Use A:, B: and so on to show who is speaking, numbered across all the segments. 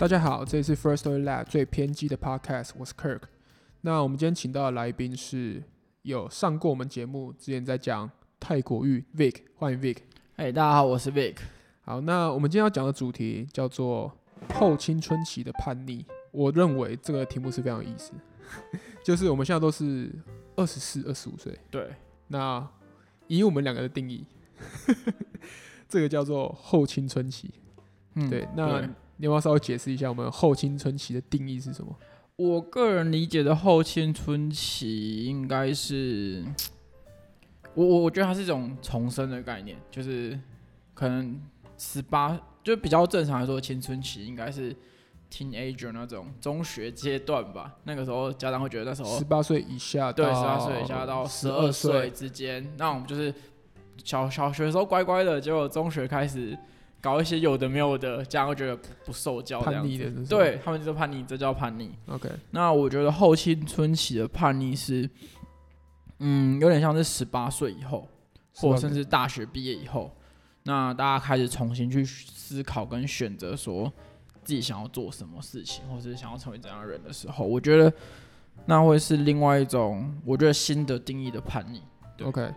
A: 大家好，这里是 Firstory Lab 最偏激的 Podcast，我是 Kirk。那我们今天请到的来宾是有上过我们节目，之前在讲泰国浴 Vic，欢迎 Vic。
B: 哎，hey, 大家好，我是 Vic。
A: 好，那我们今天要讲的主题叫做后青春期的叛逆。我认为这个题目是非常有意思，就是我们现在都是二十四、二十五岁。
B: 对。
A: 那以我们两个的定义，这个叫做后青春期。嗯，对。那你要不要稍微解释一下我们后青春期的定义是什么？
B: 我个人理解的后青春期应该是，我我我觉得它是一种重生的概念，就是可能十八就比较正常来说，青春期应该是 teenager 那种中学阶段吧。那个时候家长会觉得那时候
A: 十八岁以下，
B: 对，十八岁以下到十二岁之间，那我们就是小小学的时候乖乖的，结果中学开始。搞一些有的没有的，家长会觉得不受教，叛逆的，对他们就是叛逆，这叫叛逆。
A: OK，
B: 那我觉得后青春期的叛逆是，嗯，有点像是十八岁以后，或甚至大学毕业以后，那大家开始重新去思考跟选择，说自己想要做什么事情，或是想要成为怎样的人的时候，我觉得那会是另外一种，我觉得新的定义的叛逆。
A: OK，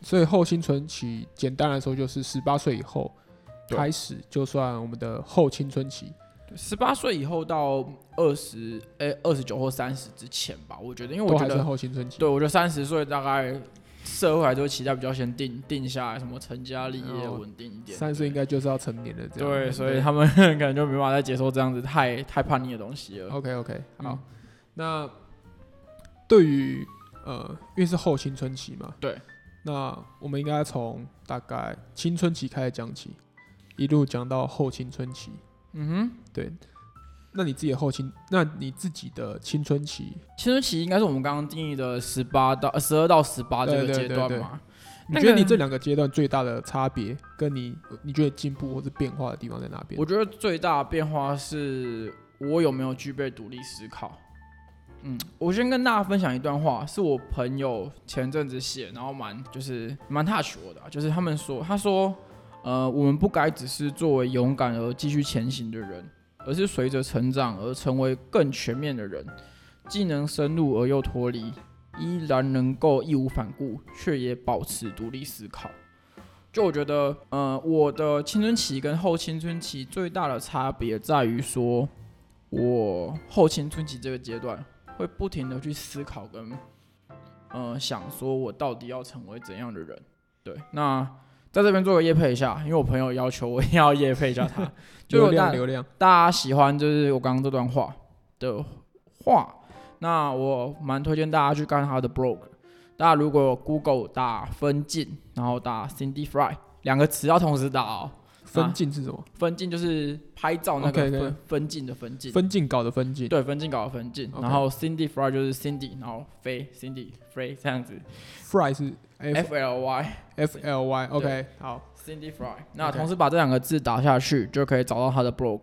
A: 所以后青春期简单来说就是十八岁以后。开始就算我们的后青春期，
B: 十八岁以后到二十，哎，二十九或三十之前吧，我觉得，因为我觉得
A: 后青春期，
B: 对，我觉得三十岁大概社会还是会期待比较先定定下来，什么成家立业稳定一点，
A: 三十岁应该就是要成年了，这样，
B: 对，所以他们可能就没办法再接受这样子太太叛逆的东西了。
A: OK OK，好，嗯、那对于呃，因为是后青春期嘛，
B: 对，
A: 那我们应该从大概青春期开始讲起。一路讲到后青春期，
B: 嗯哼，
A: 对。那你自己的后青，那你自己的青春期，
B: 青春期应该是我们刚刚定义的十八到十二到十八这个阶段嘛？
A: 你觉得你这两个阶段最大的差别，跟你你觉得进步或是变化的地方在哪边？
B: 我觉得最大的变化是我有没有具备独立思考。嗯，我先跟大家分享一段话，是我朋友前阵子写，然后蛮就是蛮 touch 我的，就是他们说，他说。呃，我们不该只是作为勇敢而继续前行的人，而是随着成长而成为更全面的人，既能深入而又脱离，依然能够义无反顾，却也保持独立思考。就我觉得，呃，我的青春期跟后青春期最大的差别在于说，我后青春期这个阶段会不停地去思考跟，呃，想说我到底要成为怎样的人。对，那。在这边做个夜配一下，因为我朋友要求我一定要夜配一下他，
A: 流量流量，
B: 大家喜欢就是我刚刚这段话的话，那我蛮推荐大家去看他的 blog。大家如果 Google 打分镜，然后打 Cindy Fry 两个词要同时打哦。
A: 分镜是什么？
B: 分镜就是拍照那个分.分镜的分镜。
A: 分镜稿的分镜。
B: 对，分镜稿的分镜。然后 Cindy Fry 就是 Cindy，然后飞 Cindy Fry 这样子。
A: Fry 是
B: F, F L Y
A: F L Y。OK，好。
B: Cindy Fry。那同时把这两个字打下去，就可以找到他的 blog。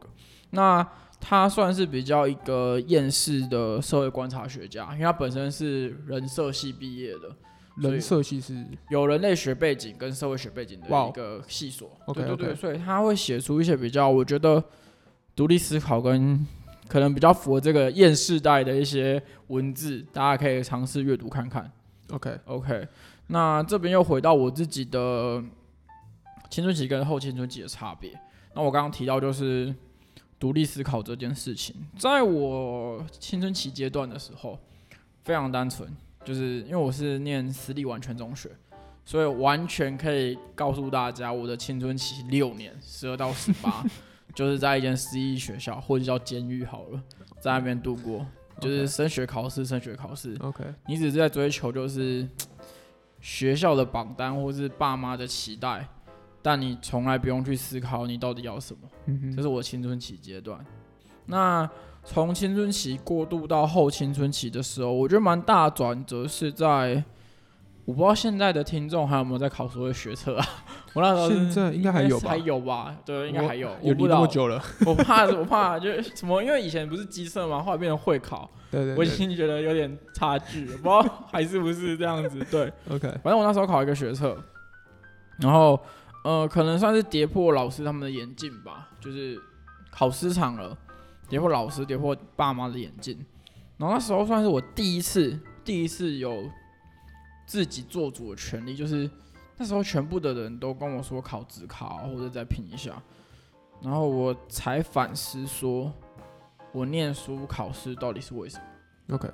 B: 那他算是比较一个厌世的社会观察学家，因为他本身是人社系毕业的。
A: 人社系是
B: 有人类学背景跟社会学背景的一个系所，wow, 对对对.所以他会写出一些比较，我觉得独立思考跟可能比较符合这个厌世代的一些文字，大家可以尝试阅读看看。
A: OK
B: OK，那这边又回到我自己的青春期跟后青春期的差别。那我刚刚提到就是独立思考这件事情，在我青春期阶段的时候，非常单纯。就是因为我是念私立完全中学，所以完全可以告诉大家，我的青春期六年，十二到十八，就是在一间私立学校，或者叫监狱好了，在那边度过，就是升学考试，升学考试。
A: OK，
B: 你只是在追求就是学校的榜单或是爸妈的期待，但你从来不用去思考你到底要什么。嗯，这是我青春期阶段。那从青春期过渡到后青春期的时候，我觉得蛮大转折是在，我不知道现在的听众还有没有在考所谓学测啊？我那时候
A: 现在应该还有吧？
B: 还有吧？对，应该还有。
A: 有离那么久了？
B: 我怕，我怕就什么？因为以前不是机测嘛，后来变成会考。
A: 对对。
B: 我已经觉得有点差距，不知道还是不是这样子。对
A: ，OK。
B: 反正我那时候考一个学测，然后呃，可能算是跌破老师他们的眼镜吧，就是考失常了。跌破老师，跌破爸妈的眼镜。然后那时候算是我第一次，第一次有自己做主的权利，就是那时候全部的人都跟我说考职考或者再拼一下，然后我才反思说，我念书考试到底是为什么
A: ？OK，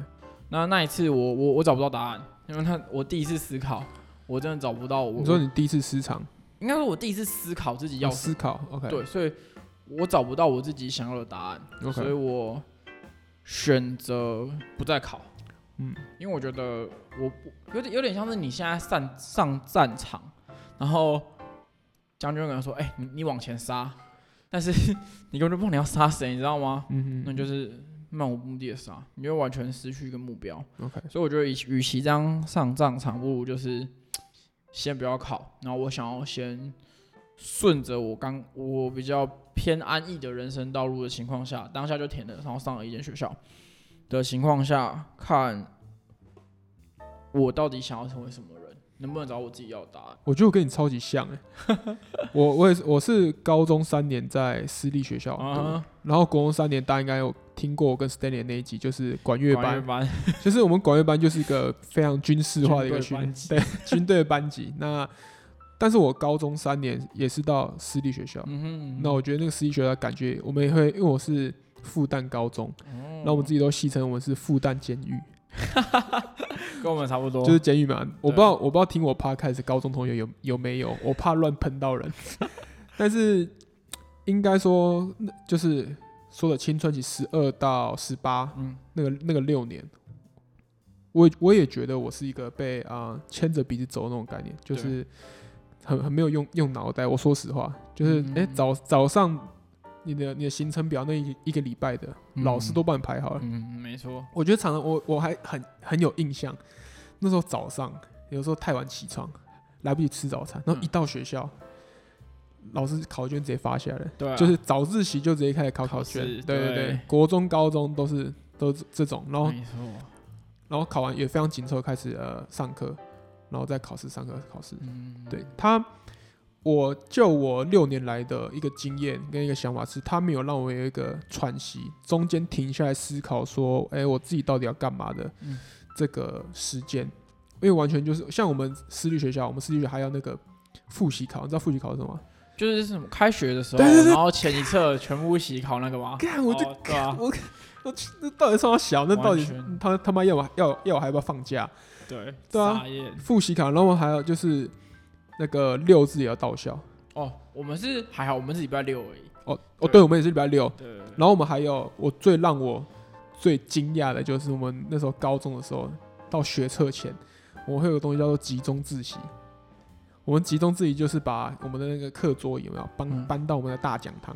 B: 那那一次我我我找不到答案，因为他我第一次思考，我真的找不到我。
A: 你说你第一次失常？
B: 应该说我第一次思考自己要、哦、
A: 思考，OK，对，
B: 所以我找不到我自己想要的答案，okay. 所以我选择不再考，嗯，因为我觉得我有点有点像是你现在上上战场，然后将军跟他说，哎、欸，你你往前杀，但是 你根本就不知道你要杀谁，你知道吗？嗯哼，那就是漫无目的的杀，你就完全失去一个目标，OK，所以我觉得与与其这样上战场，不如就是。先不要考，然后我想要先顺着我刚我比较偏安逸的人生道路的情况下，当下就填了，然后上了一间学校。的情况下，看我到底想要成为什么人，能不能找我自己要的答案？
A: 我觉得我跟你超级像哎、欸，我我也是我是高中三年在私立学校，uh -huh. 然后国中三年，大家应该有听过我跟 Stanley 那一集，就是管乐班，班就是我们管乐班就是一个非常军事化的一个训练，对军队班级。那但是我高中三年也是到私立学校，嗯哼嗯哼，那我觉得那个私立学校感觉我们也会，因为我是复旦高中，那、哦、我们自己都戏称我们是复旦监狱，
B: 跟我们差不多，
A: 就是监狱嘛。我不知道我不知道听我 Podcast 高中同学有有没有，我怕乱喷到人，但是。应该说，就是说的青春期十二到十八，嗯，那个那个六年，我我也觉得我是一个被啊牵着鼻子走的那种概念，就是很很没有用用脑袋。我说实话，就是哎、欸、早早上你的你的行程表那一一个礼拜的老师都帮你排好了，
B: 嗯，没错。
A: 我觉得常常我我还很很有印象，那时候早上有时候太晚起床，来不及吃早餐，然后一到学校。老师考卷直接发下来，对、啊，就是早自习就直接开始考考卷，考对对对，国中、高中都是都是这种，然后然后考完也非常紧凑，开始呃上课，然后再考试，上课考试，嗯，对他，我就我六年来的一个经验跟一个想法是，他没有让我有一个喘息，中间停下来思考说，哎、欸，我自己到底要干嘛的这个时间、嗯，因为完全就是像我们私立学校，我们私立学校还要那个复习考，你知道复习考是什么？
B: 就是什么开学的时候，然后前一册全部习考那个吗？
A: 看我就看、哦、我我那到底是我小，那到底他他妈要我要要我还要不要放假？对对啊，复习考，然后还有就是那个六字也要到校。
B: 哦，我们是还好，我们是礼拜六而已。
A: 哦哦，对，我们也是礼拜六。对。然后我们还有，我最让我最惊讶的就是我们那时候高中的时候，到学测前，我会有个东西叫做集中自习。我们集中自习就是把我们的那个课桌有没有搬搬到我们的大讲堂，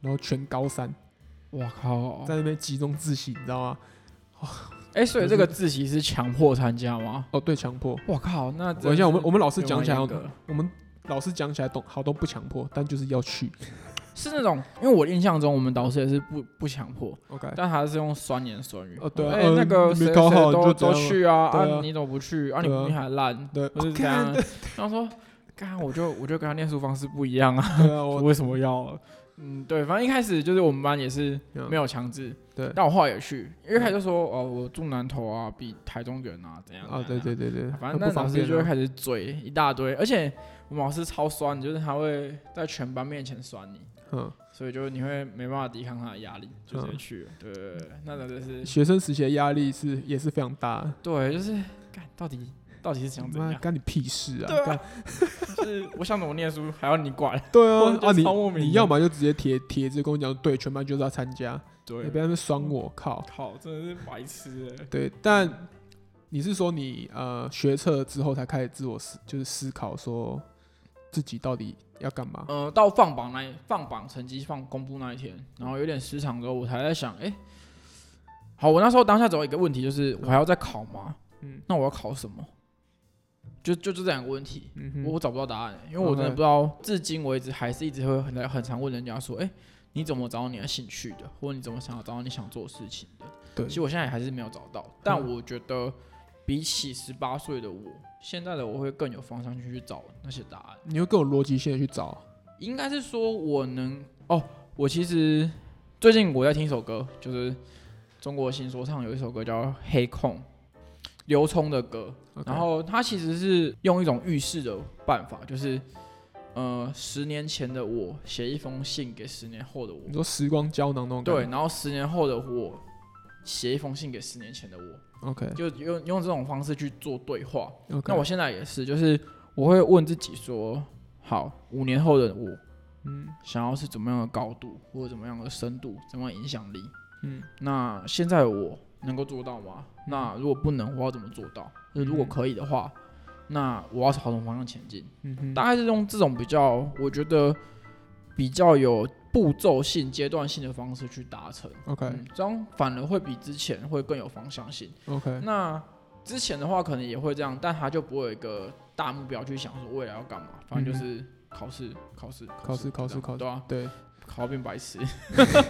A: 然后全高三，
B: 哇靠，
A: 在那边集中自习，你知道吗？
B: 哎、欸，所以这个自习是强迫参加吗？
A: 哦，对，强迫。
B: 我靠，那
A: 等一下我们我们老师讲起来，我们老师讲起来都好多不强迫，但就是要去。
B: 是那种，因为我印象中我们导师也是不不强迫，OK，但还是用酸言酸语。哦，对、啊，哎、欸，那个谁谁都都去啊，啊，啊，你怎么不去？啊，你你还烂，对，不是这样。然后说，刚刚我就我就跟他念书方式不一样啊，对啊，我 为什么要？嗯，对，反正一开始就是我们班也是没有强制，对，但我后来也去，因为他就说，哦，我住南投啊，比台中远啊，怎样？啊，对对对对，反正那老师就会开始嘴一大堆，而且我们老师超酸，就是他会在全班面前酸你。嗯，所以就你会没办法抵抗他的压力，就直接去了。对，对，对，那种就是
A: 学生时期的压力是也是非常大。
B: 对，就是干到底到底是想怎样？
A: 干你屁事啊！
B: 对啊，就是我想怎么念书还要你管？
A: 对啊，啊你你要么就直接贴帖子跟我讲，对，全班就是要参加。对，你不要在那酸我，靠！
B: 靠，真的是白痴哎。
A: 对，但你是说你呃学测之后才开始自我思，就是思考说自己到底。要干嘛？
B: 呃，到放榜那放榜成绩放公布那一天，然后有点失常之后，我才在想，哎、欸，好，我那时候当下只有一个问题，就是我还要再考吗？嗯，那我要考什么？就就就这两个问题，嗯、我我找不到答案，因为我真的不知道至今为止还是一直会很很常问人家说，哎、欸，你怎么找到你的兴趣的，或者你怎么想要找到你想做的事情的？对，其实我现在也还是没有找到，但我觉得比起十八岁的我。现在的我会更有方向去去找那些答案，
A: 你会更有逻辑性的去找。
B: 应该是说我能哦，我其实最近我在听一首歌，就是中国新说唱有一首歌叫《黑控》，刘聪的歌。然后他其实是用一种预示的办法，就是呃，十年前的我写一封信给十年后的我。
A: 你说时光胶囊那种感觉？
B: 对，然后十年后的我写一封信给十年前的我。
A: OK，
B: 就用用这种方式去做对
A: 话。
B: 那我现在也是，就是我会问自己说：好，五年后的我，嗯，想要是怎么样的高度，或者怎么样的深度，怎么样影响力？嗯，那现在的我能够做到吗？那如果不能，我要怎么做到？如果可以的话，那我要朝什么方向前进？嗯哼，大概是用这种比较，我觉得比较有步骤性、阶段性的方式去达成。
A: OK，
B: 嗯，这样反而会比之前会更有方向性。
A: OK，
B: 那之前的话可能也会这样，但他就不会有一个大目标去想说未来要干嘛，反正就是考试、考试、
A: 考试、考试、考试，对
B: 啊，
A: 对。
B: 考变白痴，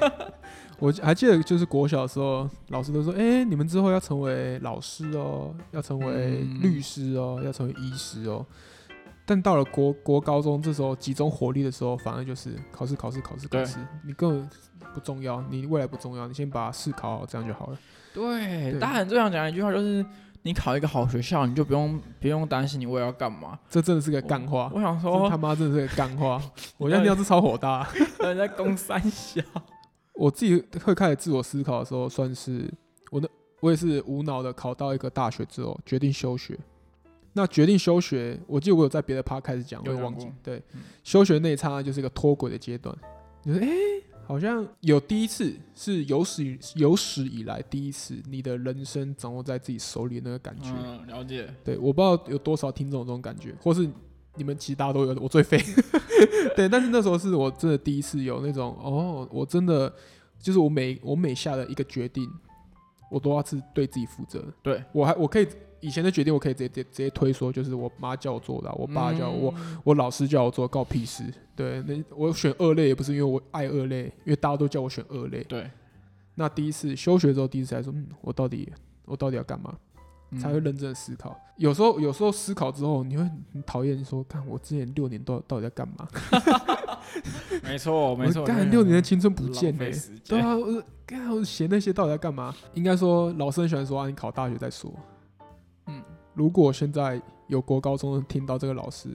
A: 我还记得就是国小的时候，老师都说：“哎、欸，你们之后要成为老师哦，要成为律师哦，嗯、要成为医师哦。”但到了国国高中这时候集中火力的时候，反而就是考试考试考试考试，你根本不重要，你未来不重要，你先把试考好，这样就好了。
B: 对，对大家很最常讲一句话就是。你考一个好学校，你就不用不用担心你未来要干嘛。
A: 这真的是个干话。
B: 我想说，
A: 他妈真的是个干话。我现在听到是超火大。
B: 人在攻三小。
A: 我自己会开始自我思考的时候，算是我的，我也是无脑的考到一个大学之后，决定休学。那决定休学，我记得我有在别的趴开始讲，我也忘记。对，嗯、休学那一刹那就是一个脱轨的阶段。你说哎。欸好像有第一次，是有史有史以来第一次，你的人生掌握在自己手里的那个感觉。
B: 嗯，了解。
A: 对，我不知道有多少听众有这种感觉，或是你们其实大家都有，我最废。对，但是那时候是我真的第一次有那种，哦，我真的就是我每我每下的一个决定，我都要是对自己负责。
B: 对，
A: 我还我可以。以前的决定我可以直接直接直接推说，就是我妈叫我做的，我爸叫我，嗯、我老师叫我做，告屁事。对，那我选二类也不是因为我爱二类，因为大家都叫我选二类。
B: 对。
A: 那第一次休学之后，第一次才说，嗯，我到底我到底要干嘛？嗯、才会认真的思考。有时候有时候思考之后，你会很讨厌说，看我之前六年都到底在干嘛？
B: 没错没错，
A: 干六年的青春不见嘞、欸。对啊，我干我写那些到底在干嘛？应该说老师很喜欢说啊，你考大学再说。嗯，如果现在有国高中听到这个老师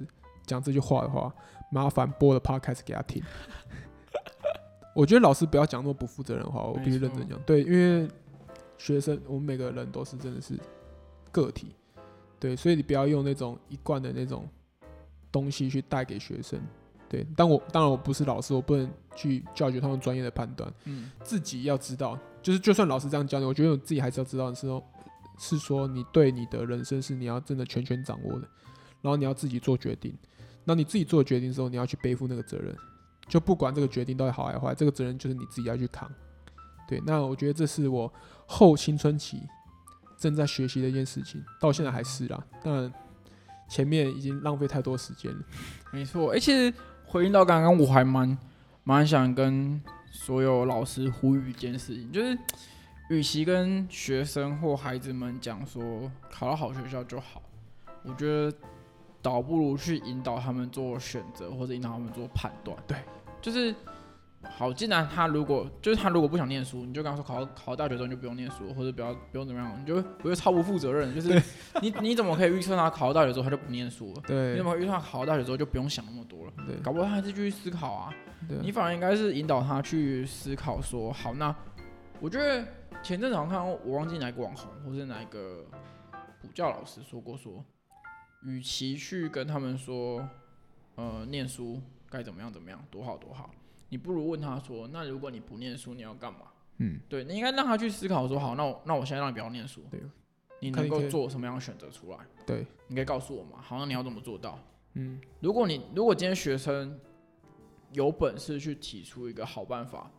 A: 讲这句话的话，麻烦播了 podcast 给他听。我觉得老师不要讲那么不负责任的话，我必须认真讲。对，因为学生我们每个人都是真的是个体，对，所以你不要用那种一贯的那种东西去带给学生。对，但我当然我不是老师，我不能去教育他们专业的判断。嗯，自己要知道，就是就算老师这样教你，我觉得我自己还是要知道的时候。是说你对你的人生是你要真的全权掌握的，然后你要自己做决定。那你自己做决定的时候，你要去背负那个责任。就不管这个决定到底好还是坏，这个责任就是你自己要去扛。对，那我觉得这是我后青春期正在学习的一件事情，到现在还是啦。但前面已经浪费太多时间了。
B: 没错，而且回应到刚刚，我还蛮蛮想跟所有老师呼吁一件事情，就是。与其跟学生或孩子们讲说考到好学校就好，我觉得倒不如去引导他们做选择，或者引导他们做判断。
A: 对，
B: 就是好。既然他如果就是他如果不想念书，你就跟他说考考大学之后你就不用念书，或者不要不用怎么样，你就不会超不负责任。就是 你你怎么可以预测他考到大学之后他就不念书了？
A: 对，
B: 你怎么预测他考到大学之后就不用想那么多了？
A: 对，
B: 搞不好他还是继续思考啊。
A: 对，
B: 你反而应该是引导他去思考说，好，那我觉得。前阵子好像看我忘记哪个网红或是哪一个补教老师说过说，与其去跟他们说，呃，念书该怎么样怎么样多好多好，你不如问他说，那如果你不念书，你要干嘛？嗯，对，你应该让他去思考说，好，那我那我现在让你不要念书，
A: 对，
B: 你能够做什么样的选择出来？
A: 对，
B: 你可以告诉我嘛？好，那你要怎么做到？
A: 嗯，
B: 如果你如果今天学生有本事去提出一个好办法。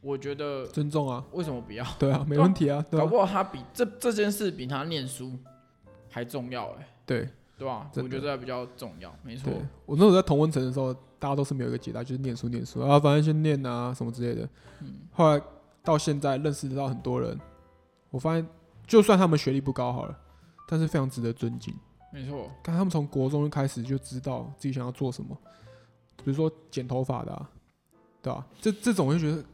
B: 我觉得
A: 尊重啊，
B: 为什么不要？
A: 对啊，没问题啊，
B: 搞不好他比这这件事比他念书还重要哎。
A: 对，
B: 对吧？我觉得这比较重要，没错。
A: 我那时候在同温层的时候，大家都是没有一个解答，就是念书念书啊，反正先念啊什么之类的。嗯。后来到现在认识到很多人，我发现就算他们学历不高好了，但是非常值得尊敬。
B: 没错。
A: 看他们从国中就开始就知道自己想要做什么，比如说剪头发的，对吧？这这种我就觉得。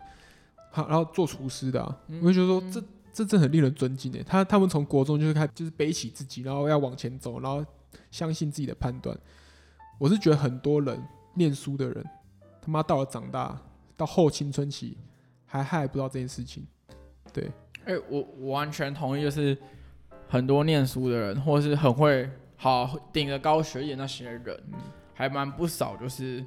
A: 好，然后做厨师的、啊，嗯、我就觉得说这这真很令人尊敬诶。他他们从国中就是开就是背起自己，然后要往前走，然后相信自己的判断。我是觉得很多人念书的人，他妈到了长大到后青春期还还不知道这件事情。对，
B: 哎、欸，我我完全同意，就是很多念书的人，或是很会好顶着高学历那些人，嗯、还蛮不少，就是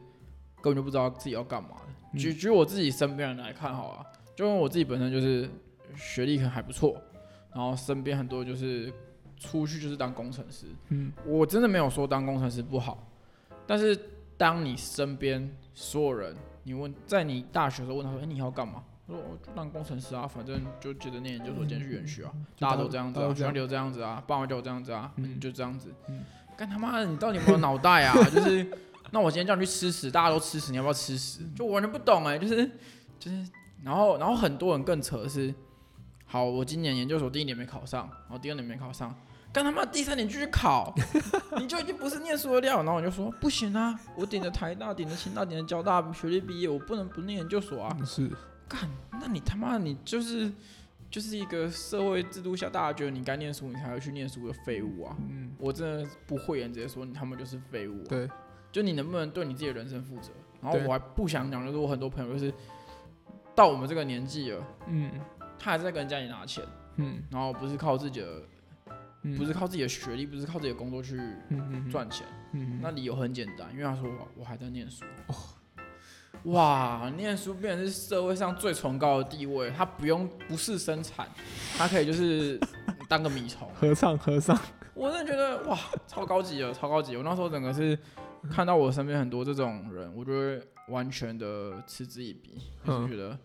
B: 根本就不知道自己要干嘛举举我自己身边人来看好了，就因为我自己本身就是学历可能还不错，然后身边很多就是出去就是当工程师。嗯，我真的没有说当工程师不好。但是，当你身边所有人，你问，在你大学的时候问他说：“哎、欸，你要干嘛？”他说：“我就当工程师啊，反正就觉得念研究所，进去园区啊，嗯、大家都这样子啊，学校里都这样子啊，爸妈叫我这样子啊，嗯，就这样子。嗯，干他妈的，你到底有没有脑袋啊？就是，那我今天叫你去吃屎，大家都吃屎，你要不要吃屎？就我完全不懂哎、欸，就是，就是，然后，然后很多人更扯的是，好，我今年研究所第一年没考上，然后第二年没考上。”干他妈第三年继续考，你就已经不是念书的料。然后我就说不行啊，我顶着台大、顶着清大、顶着交大学历毕业，我不能不念研究所啊。
A: 是，
B: 干，那你他妈你就是就是一个社会制度下大家觉得你该念书，你才会去念书的废物啊。嗯，我真的不会言直接说你，他们就是废物啊。
A: 对，
B: 就你能不能对你自己的人生负责？然后我还不想讲，就是我很多朋友就是到我们这个年纪了，嗯，他还是在跟家里拿钱，嗯，然后不是靠自己的。不是靠自己的学历，不是靠自己的工作去赚钱。嗯嗯、那理由很简单，因为他说我还在念书。哦、哇，念书变成是社会上最崇高的地位，他不用不是生产，他可以就是 当个米虫。
A: 合唱合唱。
B: 我真的觉得哇，超高级的，超高级。我那时候整个是看到我身边很多这种人，我就会完全的嗤之以鼻，就觉得。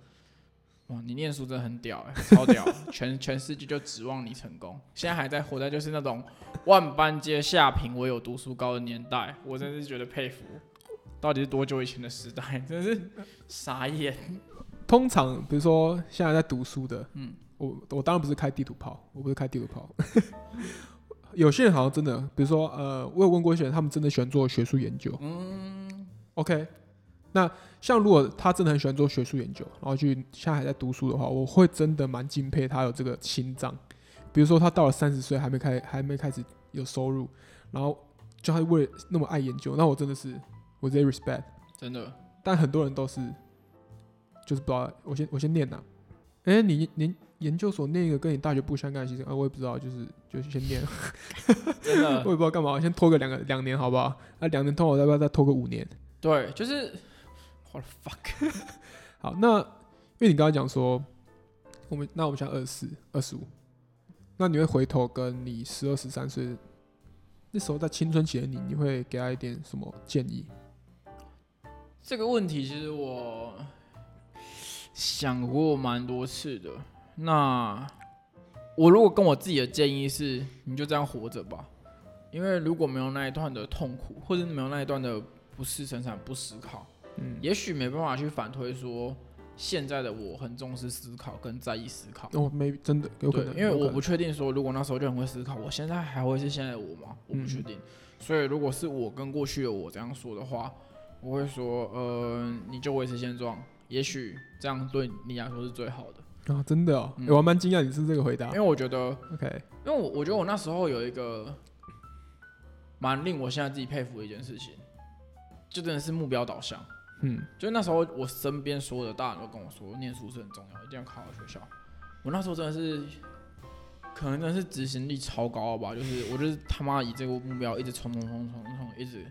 B: 哇，你念书真的很屌哎，超屌！全全世界就指望你成功。现在还在活在就是那种万般皆下品，唯有读书高的年代，我真是觉得佩服。到底是多久以前的时代？真是傻眼。
A: 通常比如说现在在读书的，嗯，我我当然不是开地图炮，我不是开地图炮。有些人好像真的，比如说呃，我有问过一些人，他们真的喜欢做学术研究。嗯，OK。那像如果他真的很喜欢做学术研究，然后去现在还在读书的话，我会真的蛮敬佩他有这个心脏。比如说他到了三十岁还没开还没开始有收入，然后就他为了那么爱研究，那我真的是我直接 respect，
B: 真的。
A: 但很多人都是就是不知道，我先我先念呐。哎、欸，你你研究所念一个跟你大学不相干的事情啊，我也不知道，就是就是先念。
B: 真的，
A: 我也不知道干嘛，先拖个两个两年好不好？那、啊、两年拖我要不要再拖个五年？
B: 对，就是。What the fuck？
A: 好，那因为你刚刚讲说，我们那我们现在二十四、二十五，那你会回头跟你十二、十三岁那时候在青春期的你，你会给他一点什么建议？
B: 这个问题其实我想过蛮多次的。那我如果跟我自己的建议是，你就这样活着吧，因为如果没有那一段的痛苦，或者没有那一段的不事生产、不思考。嗯，也许没办法去反推说，现在的我很重视思考跟在意思考。
A: 哦，没真的有可能，
B: 因为我不确定说，如果那时候就很会思考，我现在还会是现在的我吗？我不确定。嗯、所以，如果是我跟过去的我这样说的话，我会说，呃，你就维持现状，也许这样对你来说是最好的。
A: 啊，真的哦，嗯欸、我还蛮惊讶你是这个回答，
B: 因为我觉得
A: ，OK，
B: 因为我我觉得我那时候有一个蛮令我现在自己佩服的一件事情，就真的是目标导向。嗯，就那时候，我身边所有的大人都跟我说，念书是很重要，一定要考好学校。我那时候真的是，可能真的是执行力超高吧，就是我就是他妈以这个目标一直冲冲冲冲冲，一直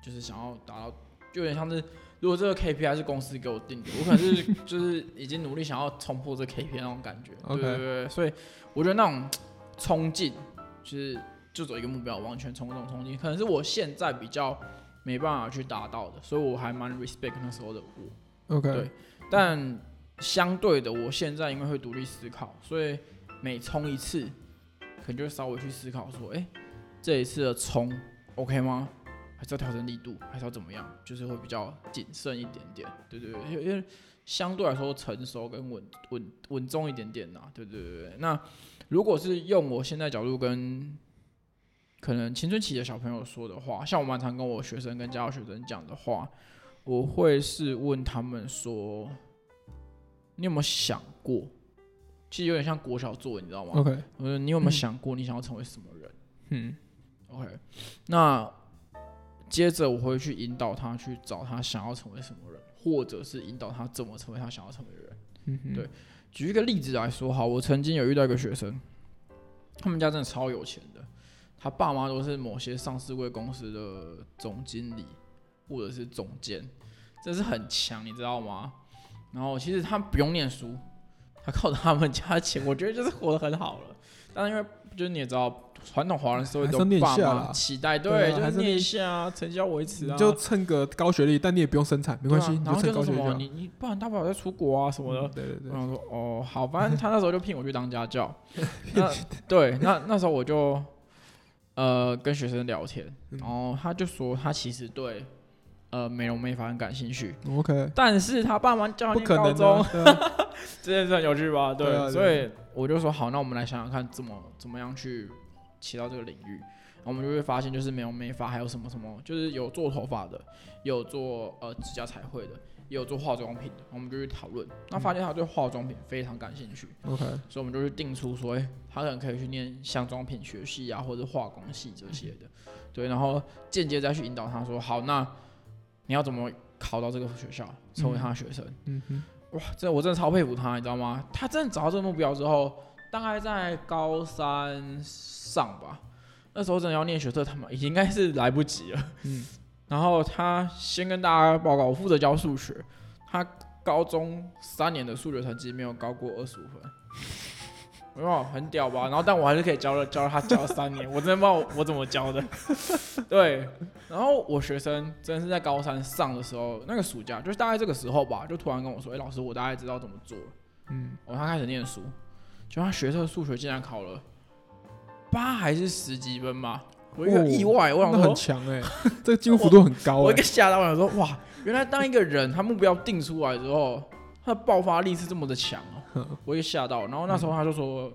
B: 就是想要达到，就有点像是如果这个 KPI 是公司给我定的，我可能是就是已经努力想要冲破这 KPI 那种感觉。对对对，所以我觉得那种冲劲，就是就走一个目标，完全冲这种冲劲，可能是我现在比较。没办法去达到的，所以我还蛮 respect 那时候的我。
A: OK，
B: 对，但相对的，我现在因为会独立思考，所以每冲一次，可能就会稍微去思考说，哎，这一次的冲 OK 吗？还是要调整力度，还是要怎么样？就是会比较谨慎一点点。对对对，因为因为相对来说成熟跟稳稳稳重一点点呐。对对对对，那如果是用我现在角度跟。可能青春期的小朋友说的话，像我蛮常跟我学生跟家教学生讲的话，我会是问他们说：你有没有想过？其实有点像国小作文，你知道吗
A: ？OK，
B: 我说你有没有想过你想要成为什么人？
A: 嗯
B: ，OK，那接着我会去引导他去找他想要成为什么人，或者是引导他怎么成为他想要成为的人。
A: 嗯，
B: 对，举一个例子来说，好，我曾经有遇到一个学生，他们家真的超有钱的，他爸妈都是某些上市贵公司的总经理或者是总监。这是很强，你知道吗？然后其实他不用念书，他靠他们家的钱，我觉得就是活得很好了。但是因为就是你也知道，传统华人社会都爸妈期待，对，就是念一下啊，成绩要维持啊，
A: 就蹭个高学历，但你也不用生产，没关系。
B: 啊、然后就是什么，
A: 你
B: 你不然大不了再出国啊什么的。
A: 嗯、对对对。
B: 然后说哦好，反正他那时候就聘我去当家教。那对，那那时候我就呃跟学生聊天，然后他就说他其实对。呃，美容美发很感兴趣
A: ，OK，
B: 但是他爸妈叫他念高中，啊、这件事很有趣吧？对，对啊、所以我就说好，那我们来想想看，怎么怎么样去切到这个领域。然后我们就会发现，就是美容美发还有什么什么，就是有做头发的，有做呃指甲彩绘的，也有做化妆品的。我们就去讨论，那发现他对化妆品非常感兴趣
A: ，OK，
B: 所以我们就去定出说，哎，他可能可以去念香妆品学系啊，或者化工系这些的，对，然后间接再去引导他说，好，那。你要怎么考到这个学校，成为他的学生？
A: 嗯哼，
B: 哇，这我真的超佩服他，你知道吗？他真的找到这个目标之后，大概在高三上吧，那时候真的要念学测，他们已经应该是来不及了。
A: 嗯，
B: 然后他先跟大家报告，我负责教数学，他高中三年的数学成绩没有高过二十五分。没有，很屌吧？然后，但我还是可以教了，教了他教了三年，我真的不知道我怎么教的。对，然后我学生真的是在高三上的时候，那个暑假就是大概这个时候吧，就突然跟我说：“哎、欸，老师，我大概知道怎么做了。”
A: 嗯，
B: 我他开始念书，就他学测数学竟然考了八还是十几分嘛？我一个意外，我想说
A: 很强哎，这个进步幅度很高。
B: 我一个吓到，我想说哇，原来当一个人他目标定出来之后，他的爆发力是这么的强哦。我也吓到，然后那时候他就说，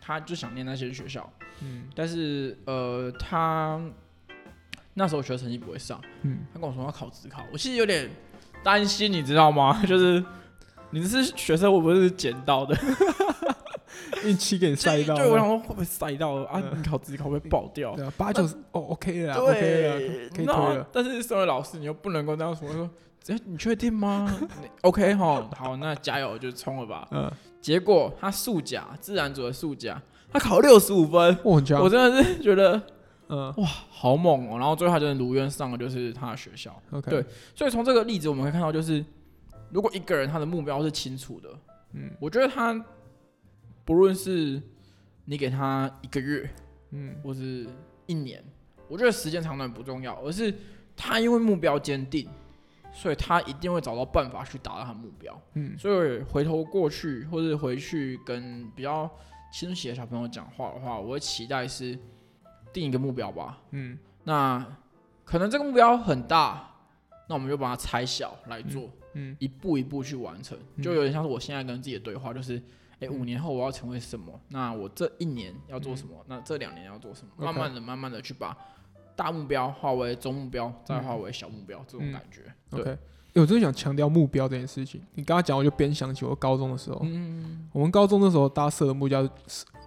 B: 他就想念那些学校，
A: 嗯，
B: 但是呃，他那时候学成绩不会上，
A: 嗯，
B: 他跟我说要考职考，我其实有点担心，你知道吗？就是你这是学生，会不会是捡到的？
A: 运气给你塞到，
B: 对，我想说会不会塞到啊？你考自己考会不会爆掉？
A: 对啊，八九十哦，OK 了
B: 对
A: ，OK 了，可以推了。
B: 但是身为老师，你又不能够这样说，说。哎，你确定吗？OK 哈，好，那加油，就冲了吧。
A: 嗯，
B: 结果他数甲自然组的数甲，他考六十五分，
A: 我
B: 真的是觉得，
A: 嗯，
B: 哇，好猛哦。然后最后他真的如愿上了，就是他的学校。
A: OK，
B: 对，所以从这个例子我们可以看到，就是如果一个人他的目标是清楚的，
A: 嗯，
B: 我觉得他不论是你给他一个月，
A: 嗯，
B: 或是一年，我觉得时间长短不重要，而是他因为目标坚定。所以他一定会找到办法去达到他的目标。
A: 嗯，
B: 所以回头过去，或者回去跟比较清晰的小朋友讲话的话，我会期待是定一个目标吧。
A: 嗯，
B: 那可能这个目标很大，那我们就把它拆小来做，
A: 嗯，嗯，
B: 一步一步去完成，就有点像是我现在跟自己的对话，就是，哎、欸，五年后我要成为什么？那我这一年要做什么？嗯、那这两年要做什么？慢慢的、慢慢的去把。大目标化为中目标，再化为小目标，嗯、这种感觉。
A: 嗯、OK，我真的想强调目标这件事情。你刚刚讲，我就边想起我高中的时候。嗯，我们高中的时候，大家设的目标，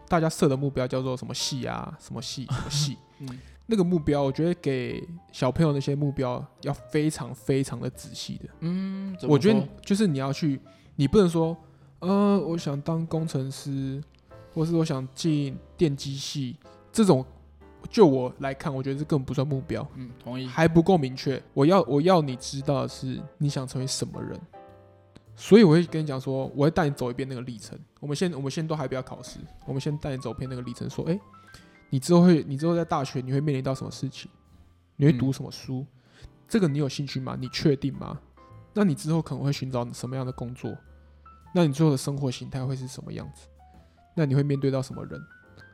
A: 大家设的目标叫做什么系啊？什么系？什么系？
B: 嗯，
A: 那个目标，我觉得给小朋友那些目标要非常非常的仔细的。
B: 嗯，
A: 我觉得就是你要去，你不能说，呃，我想当工程师，或是我想进电机系这种。就我来看，我觉得这根本不算目标。
B: 嗯，同意，
A: 还不够明确。我要我要你知道的是你想成为什么人，所以我会跟你讲说，我会带你走一遍那个历程。我们现我们现在都还不要考试，我们先带你走一遍那个历程。说，诶，你之后会你之后在大学你会面临到什么事情？你会读什么书？嗯、这个你有兴趣吗？你确定吗？那你之后可能会寻找什么样的工作？那你最后的生活形态会是什么样子？那你会面对到什么人？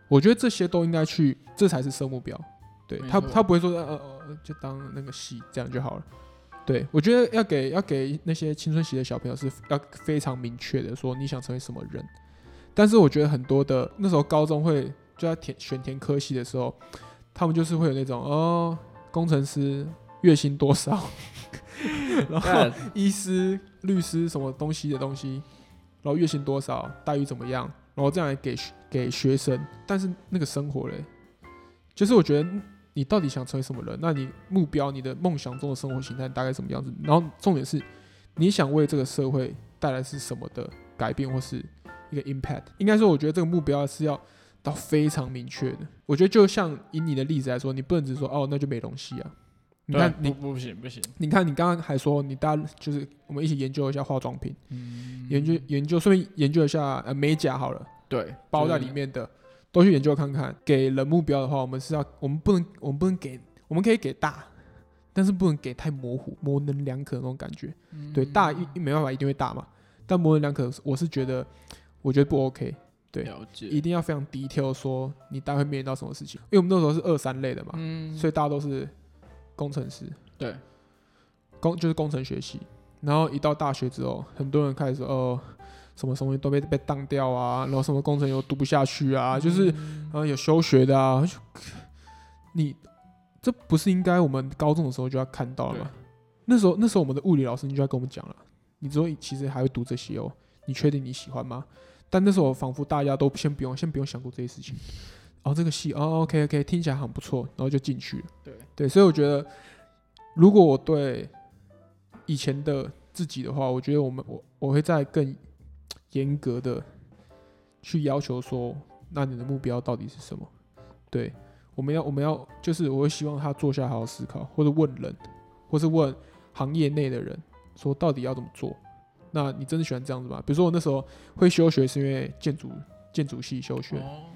A: 我觉得这些都应该去，这才是设目标。对他，他不会说呃呃，就当那个系这样就好了。对我觉得要给要给那些青春期的小朋友是要非常明确的说你想成为什么人。但是我觉得很多的那时候高中会就在填选填科系的时候，他们就是会有那种哦，工程师月薪多少，然后 医师、律师什么东西的东西。然后月薪多少，待遇怎么样，然后这样来给给学生。但是那个生活嘞，就是我觉得你到底想成为什么人？那你目标、你的梦想中的生活形态大概什么样子？然后重点是，你想为这个社会带来是什么的改变，或是一个 impact？应该说，我觉得这个目标是要到非常明确的。我觉得就像以你的例子来说，你不能只说哦，那就没东西啊。你看你
B: 不不行不行，
A: 你看你刚刚还说你大家就是我们一起研究一下化妆品，研究研究顺便研究一下呃美甲好了，
B: 对，
A: 包在里面的都去研究看看。给人目标的话，我们是要我们不能我们不能给我们可以给大，但是不能给太模糊模棱两可那种感觉。对，大一没办法一定会大嘛，但模棱两可我是觉得我觉得不 OK。对，一定要非常 detail 说你大概会面临到什么事情，因为我们那时候是二三类的嘛，所以大家都是。工程师
B: 对，
A: 工就是工程学系，然后一到大学之后，很多人开始说哦，什么什么都被被当掉啊，然后什么工程又读不下去啊，就是然后有休学的啊，你这不是应该我们高中的时候就要看到了吗？那时候那时候我们的物理老师你就要跟我们讲了，你之后其实还会读这些哦，你确定你喜欢吗？但那时候仿佛大家都先不用先不用想过这些事情。哦，这个戏哦，OK OK，听起来很不错，然后就进去了。
B: 对
A: 对，所以我觉得，如果我对以前的自己的话，我觉得我们我我会再更严格的去要求说，那你的目标到底是什么？对，我们要我们要就是我会希望他坐下好好思考，或者问人，或是问行业内的人，说到底要怎么做？那你真的喜欢这样子吗？比如说我那时候会休学，是因为建筑建筑系休学。哦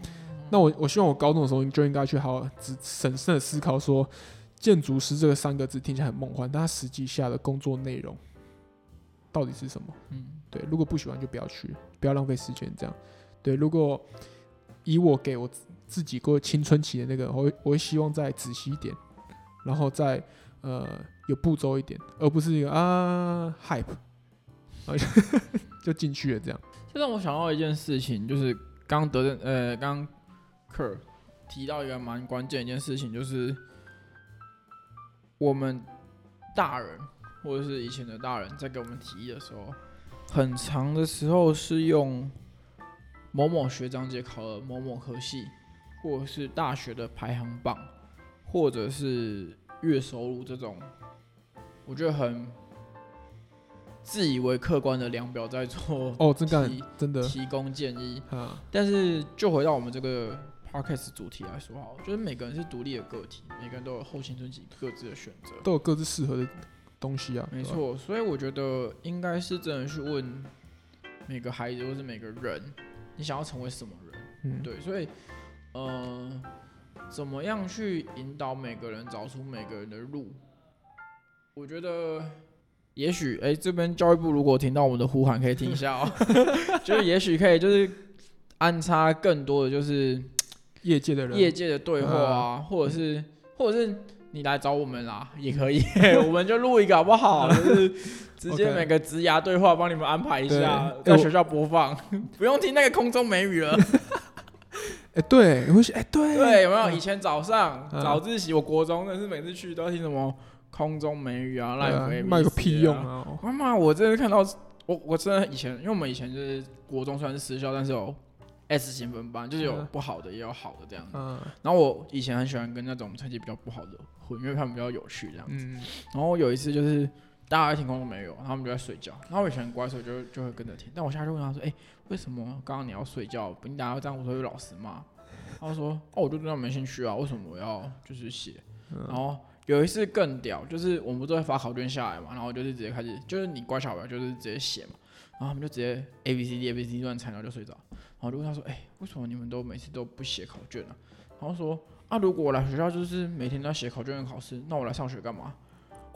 A: 那我我希望我高中的时候就应该去好好仔审慎的思考说，建筑师这个三个字听起来很梦幻，但它实际下的工作内容到底是什么？嗯，对，如果不喜欢就不要去，不要浪费时间这样。对，如果以我给我自己过青春期的那个，我会我会希望再仔细一点，然后再呃有步骤一点，而不是一个啊 hype，然 后就进去了这样。
B: 这让我想到一件事情，就是刚得的呃刚。课提到一个蛮关键一件事情，就是我们大人或者是以前的大人在给我们提议的时候，很长的时候是用某某学长姐考了某某科系，或者是大学的排行榜，或者是月收入这种，我觉得很自以为客观的量表在做
A: 哦，真的真的
B: 提供建议，但是就回到我们这个。Podcast 主题来说好，就是每个人是独立的个体，每个人都有后青春期各自的选择，
A: 都有各自适合的东西啊。
B: 没错，所以我觉得应该是真的去问每个孩子或是每个人，你想要成为什么人？嗯，对，所以，呃，怎么样去引导每个人找出每个人的路？我觉得，也许，哎、欸，这边教育部如果听到我们的呼喊，可以听一下哦、喔，就是也许可以，就是安插更多的就是。
A: 业界的人，
B: 业界的对话啊，或者是，或者是你来找我们啦，也可以，我们就录一个好不好？就是直接每个职涯对话帮你们安排一下，在学校播放，不用听那个空中美语了。
A: 哎，对，我哎，对，
B: 对，有没有？以前早上早自习，我国中那是每次去都要听什么空中美语啊，那也
A: 卖个屁用啊！
B: 妈妈，我真的看到，我我真的以前，因为我们以前就是国中虽然是私校，但是有。S 型分班就是有不好的，也有好的这样子。嗯。然后我以前很喜欢跟那种成绩比较不好的混，因为他们比较有趣这样子。嗯。然后有一次就是大家在听空中美语，他们就在睡觉。然后我以前很乖，所以就就会跟着听。但我现在就问他说：“哎，为什么刚刚你要睡觉？你大家这样，我说有老师骂。”他说：“哦，我就对他没兴趣啊，为什么我要就是写？”然后有一次更屌，就是我们不都会发考卷下来嘛，然后就是直接开始，就是你乖小孩就是直接写嘛。然后他们就直接 A B C D A B C D 乱猜，然后就睡着。然后就问他说：“哎、为什么你们都每次都不写考卷呢、啊？”然后说：“啊，如果我来学校就是每天都要写考卷跟考试，那我来上学干嘛？”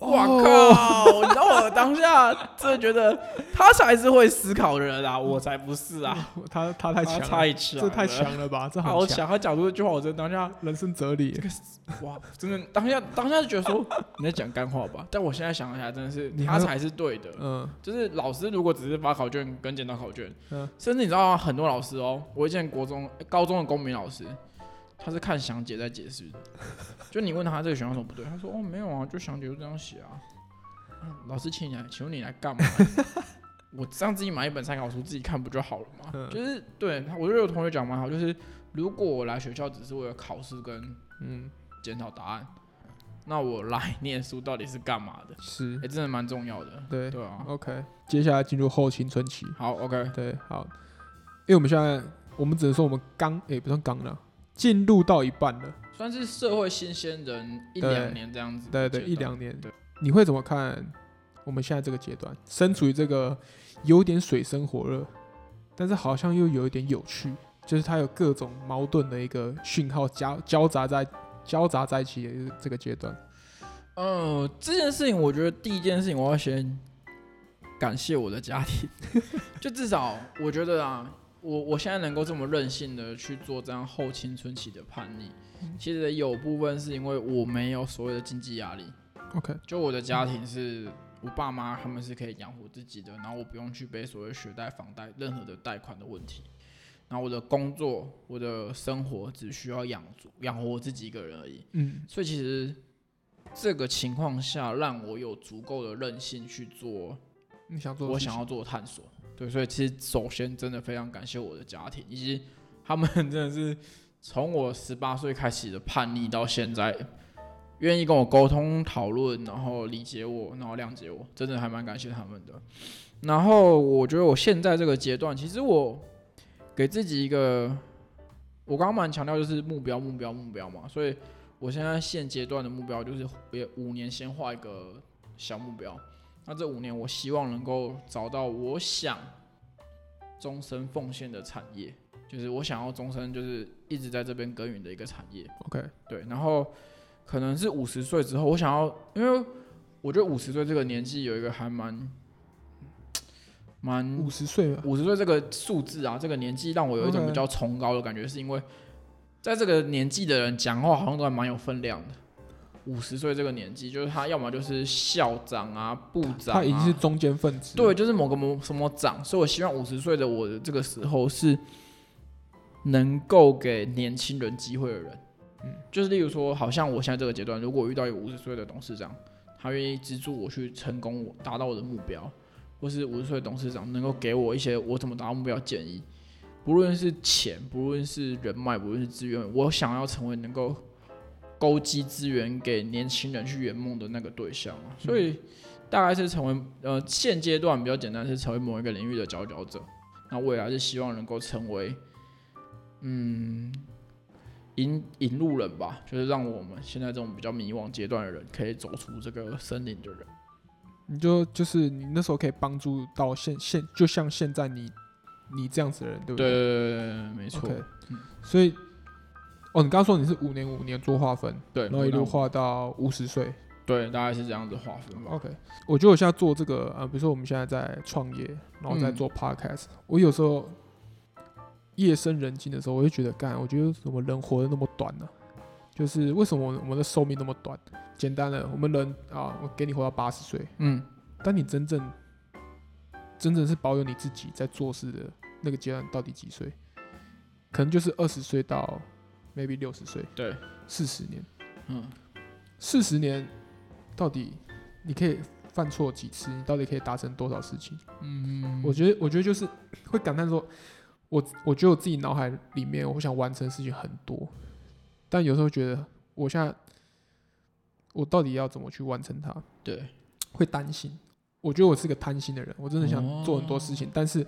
B: 哇靠！你知道我当下真的觉得他才是会思考的人啊，我才不是啊！
A: 他他太强，
B: 太强，
A: 这太强了吧？这好强！
B: 他讲出这句话，我真的当下
A: 人生哲理。
B: 这个 哇，真的当下当下就觉得说你在讲干话吧？但我现在想一下，真的是他才是对的。嗯，就是老师如果只是发考卷跟检讨考卷，嗯，甚至你知道很多老师哦，我以前国中、高中的公民老师。他是看详解在解释的，就你问他，这个选项什么不对，他说哦没有啊，就详解就这样写啊。老师请你来，请问你来干嘛？我这样自己买一本参考书自己看不就好了吗？嗯、就是对，我觉得有同学讲蛮好，就是如果我来学校只是为了考试跟嗯检讨答案，那我来念书到底是干嘛的？
A: 是，
B: 也、欸，真的蛮重要的。
A: 对
B: 对啊。
A: OK，接下来进入后青春期。
B: 好，OK，
A: 对，好，因为我们现在我们只能说我们刚哎、欸、不算刚了，进入到一半了，
B: 算是社会新鲜人一两年这样子。
A: 对对，对，一两年。对，你会怎么看？我们现在这个阶段，身处于这个有点水深火热，但是好像又有一点有趣，就是它有各种矛盾的一个讯号交交杂在交杂在一起的这个阶段。
B: 呃，这件事情，我觉得第一件事情，我要先感谢我的家庭，就至少我觉得啊，我我现在能够这么任性的去做这样后青春期的叛逆，其实有部分是因为我没有所谓的经济压力。
A: OK，
B: 就我的家庭是。我爸妈他们是可以养活自己的，然后我不用去背所谓学贷、房贷任何的贷款的问题。然后我的工作、我的生活只需要养足养活我自己一个人而已。嗯，所以其实这个情况下让我有足够的任性去做你想做我想要做的探索。对，所以其实首先真的非常感谢我的家庭，以及他们真的是从我十八岁开始的叛逆到现在。愿意跟我沟通讨论，然后理解我，然后谅解我，真的还蛮感谢他们的。然后我觉得我现在这个阶段，其实我给自己一个，我刚刚蛮强调就是目标，目标，目标嘛。所以我现在现阶段的目标就是，也五年先画一个小目标。那这五年，我希望能够找到我想终身奉献的产业，就是我想要终身就是一直在这边耕耘的一个产业。
A: OK，
B: 对，然后。可能是五十岁之后，我想要，因为我觉得五十岁这个年纪有一个还蛮蛮
A: 五十岁
B: 五十岁这个数字啊，这个年纪让我有一种比较崇高的感觉，是因为在这个年纪的人讲话好像都还蛮有分量的。五十岁这个年纪，就是他要么就是校长啊、部长啊，
A: 他已经是中间分子，
B: 对，就是某个某什么长，所以我希望五十岁的我的这个时候是能够给年轻人机会的人。嗯，就是例如说，好像我现在这个阶段，如果遇到一个五十岁的董事长，他愿意资助我去成功，我达到我的目标，或是五十岁的董事长能够给我一些我怎么达到目标建议，不论是钱，不论是人脉，不论是资源，我想要成为能够勾机资源给年轻人去圆梦的那个对象，所以大概是成为呃现阶段比较简单是成为某一个领域的佼佼者，那未来是希望能够成为嗯。引引路人吧，就是让我们现在这种比较迷惘阶段的人，可以走出这个森林的人。
A: 你就就是你那时候可以帮助到现现，就像现在你你这样子的人，对不对？
B: 对对对对，没错。
A: Okay, 嗯、所以，哦，你刚刚说你是五年五年做划分，
B: 对，
A: 然后一路划到五十岁，
B: 对，大概是这样子划分吧。
A: OK，我觉得我现在做这个，呃，比如说我们现在在创业，然后在做 Podcast，、嗯、我有时候。夜深人静的时候，我就觉得，干，我觉得怎么人活得那么短呢、啊？就是为什么我们的寿命那么短？简单的，我们人啊，我给你活到八十岁，嗯，但你真正真正是保有你自己在做事的那个阶段，到底几岁？可能就是二十岁到 maybe 六十岁，
B: 对，
A: 四十年，嗯，四十年到底你可以犯错几次？你到底可以达成多少事情？嗯，我觉得，我觉得就是会感叹说。我我觉得我自己脑海里面，我想完成的事情很多，但有时候觉得，我现在我到底要怎么去完成它？
B: 对，
A: 会担心。我觉得我是个贪心的人，我真的想做很多事情，哦、但是，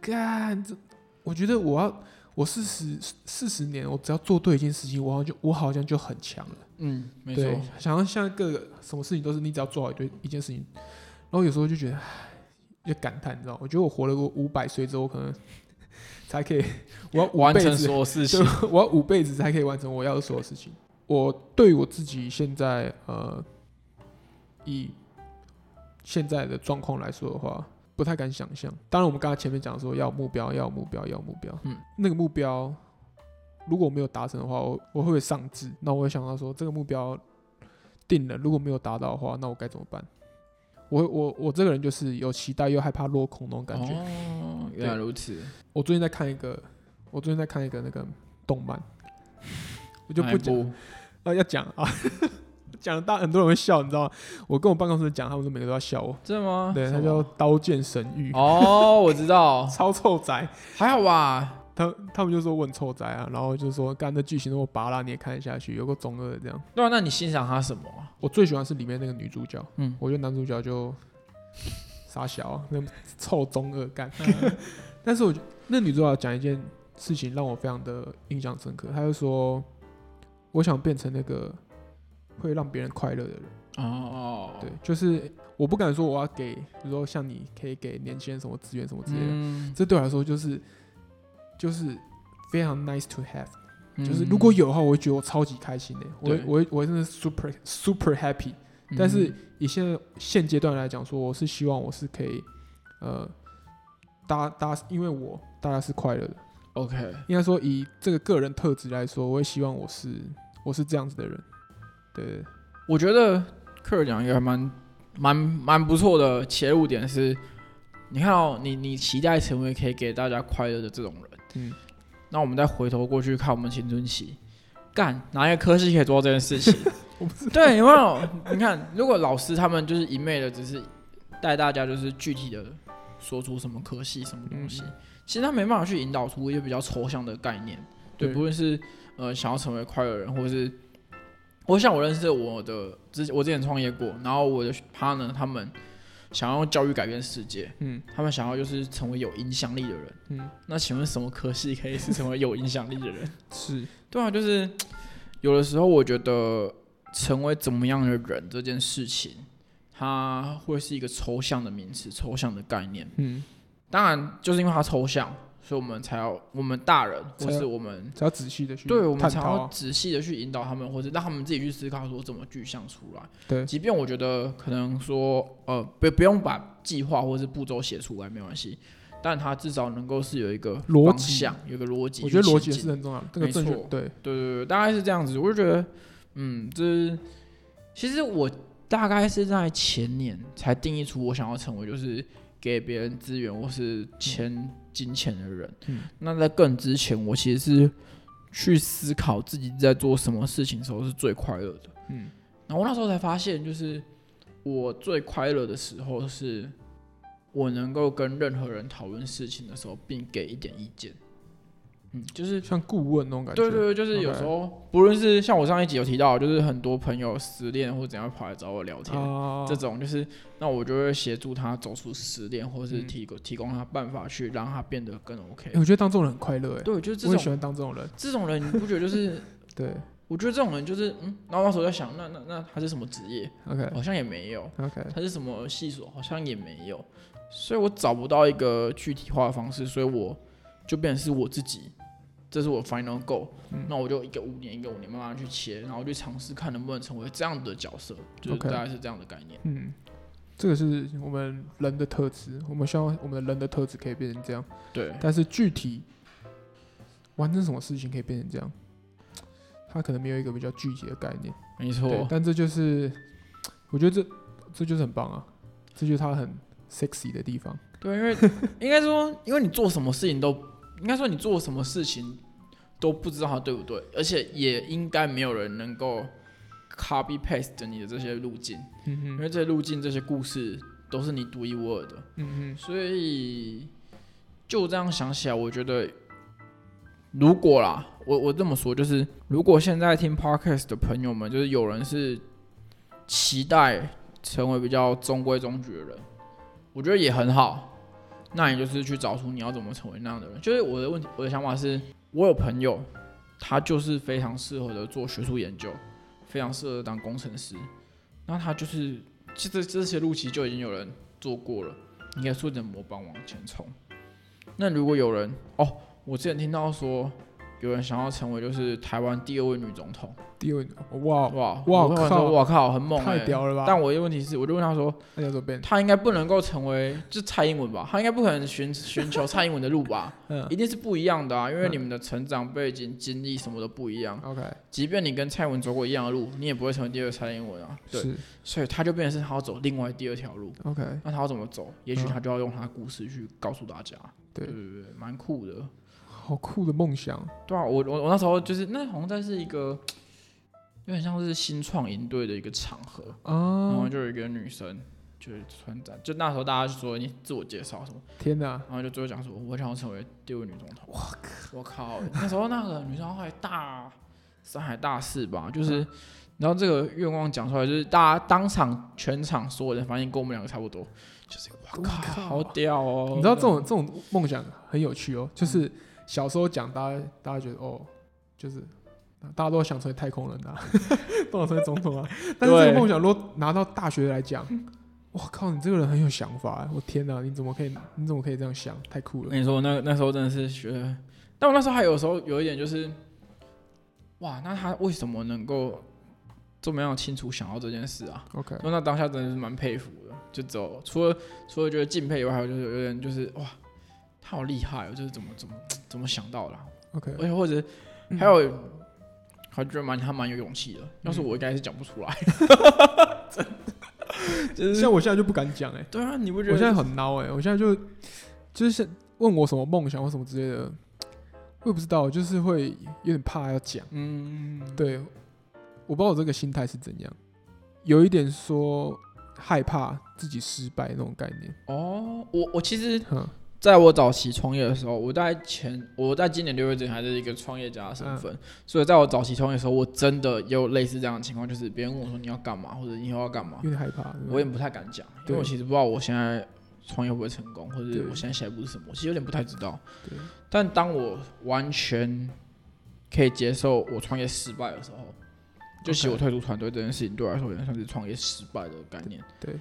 A: 干这，我觉得我要我四十四十年，我只要做对一件事情，我好像就我好像就很强了。
B: 嗯，没
A: 错。想要像各个什么事情都是你只要做好一对一件事情，然后有时候就觉得，就感叹，你知道？我觉得我活了个五百岁之后，可能。才可以，我要
B: 完成所有事情。
A: 我要五辈子才可以完成我要的所有事情。我对我自己现在呃，以现在的状况来说的话，不太敢想象。当然，我们刚才前面讲说要目标，要有目标，要有目标。嗯，那个目标如果没有达成的话，我我会不会丧志？那我会想到说，这个目标定了，如果没有达到的话，那我该怎么办？我我我这个人就是有期待又害怕落空那种感觉。
B: 哦，原来如此。
A: 我最近在看一个，我最近在看一个那个动漫，我就不讲，啊要讲啊，讲大很多人会笑，你知道吗？我跟我办公室讲，他们都每个都要笑我。
B: 真的吗？
A: 对，他叫刀剑神域。
B: 哦，我知道，
A: 超臭宅，
B: 还好吧？
A: 他他们就说我很臭宅啊，然后就说干的剧情那么拔拉，你也看得下去，有个中二的这样。
B: 对啊，那你欣赏他什么？
A: 我最喜欢是里面那个女主角，
B: 嗯，
A: 我觉得男主角就傻小，那臭中二干。但是我觉得那女主角讲一件事情让我非常的印象深刻，她就说，我想变成那个会让别人快乐的人。
B: 哦，
A: 对，就是我不敢说我要给，比如说像你可以给年轻人什么资源什么之类的，嗯、这对我来说就是。就是非常 nice to have，、嗯、就是如果有的话，我会觉得我超级开心的，对我我我真的 super super happy、嗯。但是以现在现阶段来讲，说我是希望我是可以，呃，大家大家因为我大家是快乐的
B: ，OK，
A: 应该说以这个个人特质来说，我也希望我是我是这样子的人。对，
B: 我觉得克尔讲一个还蛮蛮蛮不错的切入点是，你看哦，你你期待成为可以给大家快乐的这种人。嗯，那我们再回头过去看我们青春期，干哪一个科系可以做到这件事情？对，有没有？你看，如果老师他们就是一昧的只是带大家就是具体的说出什么科系什么东西，嗯、其实他没办法去引导出一些比较抽象的概念。对，对不论是呃想要成为快乐人，或者是我想我认识我的之我之前创业过，然后我的 partner 他们。想要用教育改变世界，嗯，他们想要就是成为有影响力的人，嗯，那请问什么科系可以是成为有影响力的人？
A: 是
B: 对啊，就是有的时候我觉得成为怎么样的人这件事情，它会是一个抽象的名词、抽象的概念，嗯，当然就是因为它抽象。所以，我们才要我们大人，或是我们
A: 才要仔细的去，
B: 对，我们才要仔细的去引导他们，或者让他们自己去思考说怎么具象出来。
A: 对，
B: 即便我觉得可能说，呃，不不用把计划或是步骤写出来没关系，但他至少能够是有一个方向，辑有个逻辑。
A: 我觉得逻辑是很重要的，没错，对对
B: 对对，大概是这样子。我就觉得，嗯，这是其实我大概是在前年才定义出我想要成为，就是给别人资源或是钱。嗯金钱的人，嗯、那在更之前，我其实是去思考自己在做什么事情的时候是最快乐的。嗯，然后我那时候才发现，就是我最快乐的时候是，我能够跟任何人讨论事情的时候，并给一点意见。嗯，就是
A: 像顾问那种感觉。
B: 对对对，就是有时候.不论是像我上一集有提到，就是很多朋友失恋或怎样跑来找我聊天，uh、这种就是，那我就会协助他走出失恋，或是提供、嗯、提供他办法去让他变得更 OK。
A: 欸、我觉得当这种人很快乐，哎，
B: 对，就是这种
A: 我喜欢当这种人。
B: 这种人你不觉得就是？
A: 对，
B: 我觉得这种人就是，嗯，然后那时候在想，那那那他是什么职业
A: ？OK，
B: 好像也没有。
A: OK，
B: 他是什么系所？好像也没有。所以我找不到一个具体化的方式，所以我就变成是我自己。这是我 final goal，、嗯、那我就一个五年一个五年慢慢去切，然后去尝试看能不能成为这样的角色，就是大概是这样的概念。
A: 嗯，这个是我们人的特质，我们希望我们的人的特质可以变成这样。
B: 对，
A: 但是具体完成什么事情可以变成这样，他可能没有一个比较具体的概念。
B: 没错，
A: 但这就是我觉得这这就是很棒啊，这就是他很 sexy 的地方。
B: 对，因为 应该说，因为你做什么事情都应该说你做什么事情。都不知道它对不对，而且也应该没有人能够 copy paste 你的这些路径，嗯、哼因为这些路径、这些故事都是你独一无二的。嗯、哼所以就这样想起来，我觉得如果啦，我我这么说就是，如果现在听 podcast 的朋友们，就是有人是期待成为比较中规中矩的人，我觉得也很好。那你就是去找出你要怎么成为那样的人。就是我的问题，我的想法是。我有朋友，他就是非常适合的做学术研究，非常适合当工程师。那他就是，其实这些路其实就已经有人做过了，你可以顺着模板往前冲。那如果有人，哦，我之前听到说。有人想要成为就是台湾第二位女总统，
A: 第二位哇
B: 哇哇靠！哇靠，很猛，
A: 太屌了吧！
B: 但我的问题是，我就问他说，他应该不能够成为就蔡英文吧？他应该不可能寻寻求蔡英文的路吧？一定是不一样的啊！因为你们的成长背景、经历什么都不一样。OK，即便你跟蔡英文走过一样的路，你也不会成为第二个蔡英文啊。对，所以他就变成是他要走另外第二条路。OK，那他要怎么走？也许他就要用他的故事去告诉大家。对对对，蛮酷的。
A: 好酷的梦想，
B: 对啊，我我我那时候就是那好像在是一个有点像是新创营队的一个场合，
A: 啊、
B: 然后就有一个女生。就是村长，就那时候大家就说你自我介绍什么？
A: 天哪！
B: 然后就最后讲说，我想要成为第二位女总统。我靠！那时候那个女生还大三还大四吧，就是，嗯、然后这个愿望讲出来，就是大家当场全场所有人反应跟我们两个差不多，就是我靠，好屌哦！
A: 你知道这种这种梦想很有趣哦，就是小时候讲，大家大家觉得哦，就是大家都想成为太空人啊，都想成为总统啊，但是这个梦想如果拿到大学来讲。我靠，你这个人很有想法哎！我天哪，你怎么可以？你怎么可以这样想？太酷了！
B: 我跟你说，那那时候真的是学，但我那时候还有时候有一点就是，哇，那他为什么能够这么样清楚想到这件事啊
A: ？OK，
B: 那当下真的是蛮佩服的。就走，除了除了觉得敬佩以外，还有就是有点就是哇，他好厉害哦！就是怎么怎么 怎么想到的
A: ？OK，
B: 而且或者还有，嗯、还觉得蛮他蛮有勇气的。要是我应该是讲不出来，真的。
A: 就是像我现在就不敢讲哎、欸，
B: 对啊，你不觉得？
A: 我现在很孬哎、欸，我现在就就是问我什么梦想或什么之类的，我也不知道，就是会有点怕要讲。嗯，对，我不知道我这个心态是怎样，有一点说害怕自己失败那种概念。
B: 哦，我我其实。在我早期创业的时候，我在前，我在今年六月之前还是一个创业家的身份，嗯、所以在我早期创业的时候，我真的有类似这样的情况，就是别人问我说你要干嘛，或者你以后要干嘛，
A: 有点害怕，
B: 我也不太敢讲，因为我其实不知道我现在创业会不会成功，或者我现在下一步是什么，我其实有点不太知道。对。但当我完全可以接受我创业失败的时候，就其实我退出团队这件事情对我来说也算是创业失败的概念。
A: 对。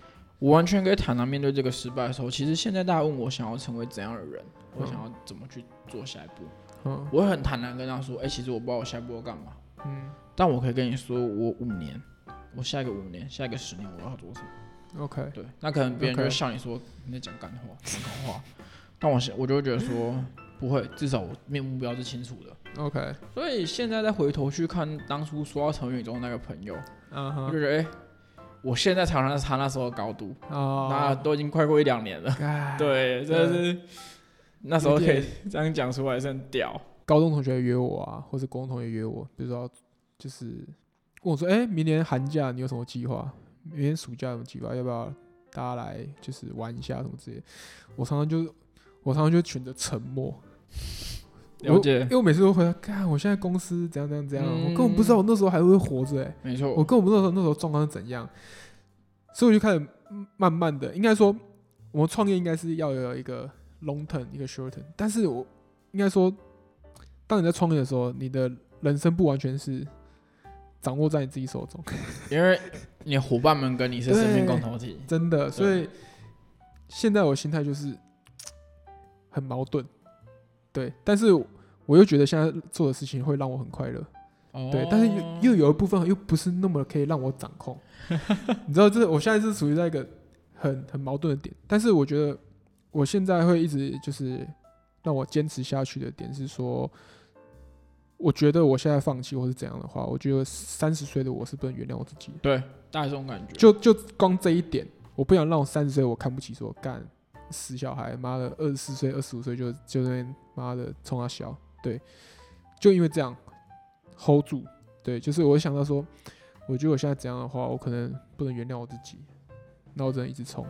B: 我完全可以坦然面对这个失败的时候，其实现在大家问我想要成为怎样的人，我想要怎么去做下一步，嗯，我会很坦然跟他说，哎、欸，其实我不知道我下一步要干嘛，嗯，但我可以跟你说，我五年，我下一个五年，下一个十年我要做什么
A: ，OK，
B: 对，那可能别人就会笑你说你在讲干话，讲空话，但我我就会觉得说不会，至少我面目标是清楚的
A: ，OK，
B: 所以现在再回头去看当初说要成为你中的那个朋友，嗯哼，就是哎。欸我现在常常是他那时候的高度，哦，那都已经快过一两年了，对，真的是那时候可以这样讲出来是很屌。
A: 高中同学约我啊，或是高中同学约我，比如说就是问我说，哎、欸，明年寒假你有什么计划？明年暑假有什么计划？要不要大家来就是玩一下什么之类？我常常就我常常就选择沉默。
B: 了解，
A: 因为我每次都回答，看我现在公司怎样怎样怎样，嗯、我根本不知道我那时候还会活着哎，
B: 没错，
A: 我根本不知道那时候状况是怎样，所以我就开始慢慢的，应该说我们创业应该是要有一个 long term 一个 short term，但是我应该说，当你在创业的时候，你的人生不完全是掌握在你自己手中，
B: 因为你伙伴们跟你是生命共同体，
A: 真的，所以现在我心态就是很矛盾。对，但是我又觉得现在做的事情会让我很快乐，哦、对，但是又又有一部分又不是那么可以让我掌控，你知道，这我现在是处于在一个很很矛盾的点，但是我觉得我现在会一直就是让我坚持下去的点是说，我觉得我现在放弃或是怎样的话，我觉得三十岁的我是不能原谅我自己，
B: 对，大概这种感觉，
A: 就就光这一点，我不想让我三十岁我看不起说干。死小孩，妈的，二十四岁、二十五岁就就那妈的冲他笑，对，就因为这样 hold 住，对，就是我想到说，我觉得我现在这样的话，我可能不能原谅我自己，那我只能一直冲，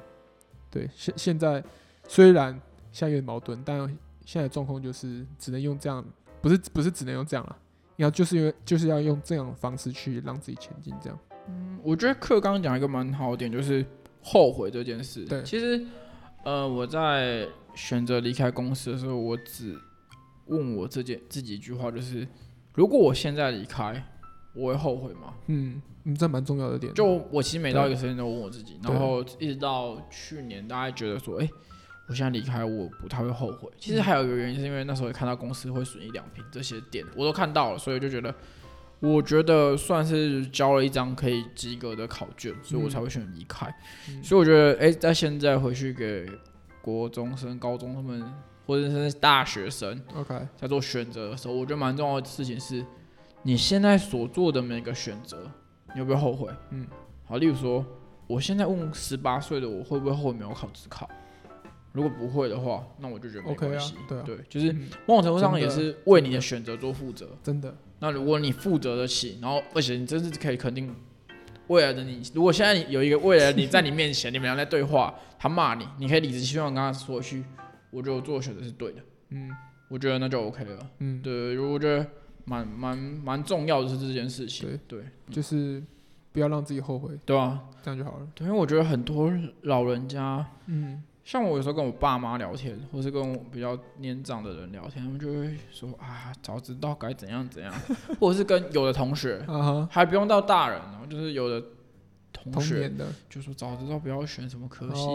A: 对，现现在虽然现在有点矛盾，但现在状况就是只能用这样，不是不是只能用这样了，要就是因为就是要用这样的方式去让自己前进，这样。
B: 嗯，我觉得课刚刚讲一个蛮好的点，就是后悔这件事，
A: 对，
B: 其实。呃，我在选择离开公司的时候，我只问我这件自己一句话，就是如果我现在离开，我会后悔吗？
A: 嗯，嗯，这蛮重要的点。
B: 就我其实每到一个时间都问我自己，然后一直到去年，大家觉得说，哎、欸，我现在离开，我不太会后悔。其实还有一个原因，是因为那时候也看到公司会损一两平这些点，我都看到了，所以就觉得。我觉得算是交了一张可以及格的考卷，所以我才会选择离开。嗯、所以我觉得，哎、欸，在现在回去给国中生、高中他们，或者是大学生，OK，在做选择的时候，我觉得蛮重要的事情是，你现在所做的每个选择，你有没有后悔？嗯，好，例如说，我现在问十八岁的我会不会后悔没有考职考？如果不会的话，那我就觉得没关系。
A: OK 啊，对啊，
B: 对，就是某种程度上也是为你的选择做负责。
A: 真的。
B: 那如果你负责得起，然后而且你真是可以肯定未来的你，如果现在有一个未来的你在你面前，你们俩在对话，他骂你，你可以理直气壮跟他说一句：“我觉得我做的选择是对的。”嗯，我觉得那就 OK 了。嗯，对，我觉得蛮蛮蛮重要的是这件事情。对对，
A: 就是不要让自己后悔。
B: 对啊，
A: 这样就好了。
B: 对，因为我觉得很多老人家，嗯。像我有时候跟我爸妈聊天，或是跟我比较年长的人聊天，他们就会说啊，早知道该怎样怎样，或者是跟有的同学，还不用到大人哦，就是有的同学就说早知道不要选什么科系，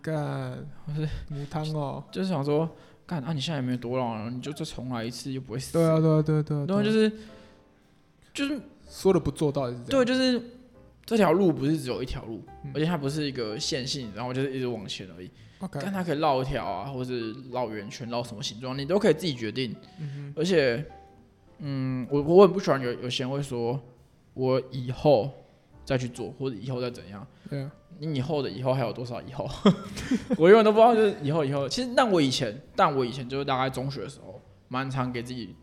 A: 干，或是母汤哦，
B: 就是想说干啊，你现在也没有多老了，你就再重来一次又不会死，
A: 对啊对啊对啊对，
B: 然后就是就是
A: 说的不做到也是这样，
B: 对，就是这条路不是只有一条路，而且它不是一个线性，然后就是一直往前而已。看 Okay. 它可以绕一条啊，或是绕圆圈，绕什么形状，你都可以自己决定。嗯、而且，嗯，我我很不喜欢有有些人会说，我以后再去做，或者以后再怎样。对啊。你以后的以后还有多少以后？我永远都不知道，就是以后以后。其实，但我以前，但我以前就是大概中学的时候，蛮常给自己。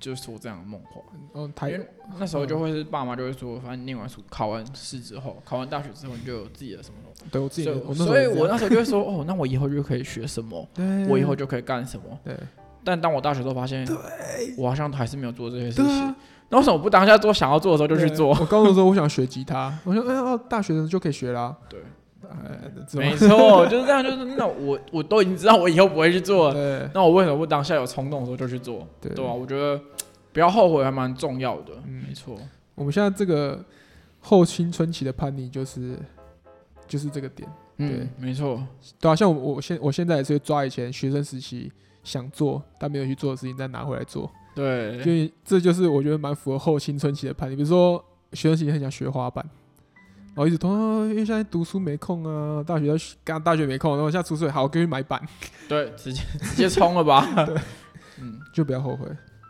B: 就说这样的梦话，嗯，因为那时候就会是爸妈就会说，反正念完书、考完试之后，考完大学之后，你就有自己的什么？
A: 对我自己的，
B: 所以我那时候就会说，哦，那我以后就可以学什么？对，我以后就可以干什么？对。但当我大学之后发现，对，我好像还是没有做这些事情。那为什么不当下做想要做的时候就去做？
A: 我高中的时候我想学吉他，我说，哎，大学的时候就可以学啦。对。
B: 没错，就是这样。就是那我我都已经知道我以后不会去做了，对那我为什么不当下有冲动的时候就去做？对，对吧？我觉得不要后悔还蛮重要的。嗯，没错。
A: 我们现在这个后青春期的叛逆就是就是这个点。对，嗯、没错。对啊，像我我现我现在也是抓以前学生时期想做但没有去做的事情再拿回来做。对，所以这就是我觉得蛮符合后青春期的叛逆。比如说学生时期很想学滑板。然后一直拖，因为现在读书没空啊，大学要刚大学没空，然后现在出社会，好，我给你买板。
B: 对，直接直接冲了吧。对，
A: 嗯，就不要后悔。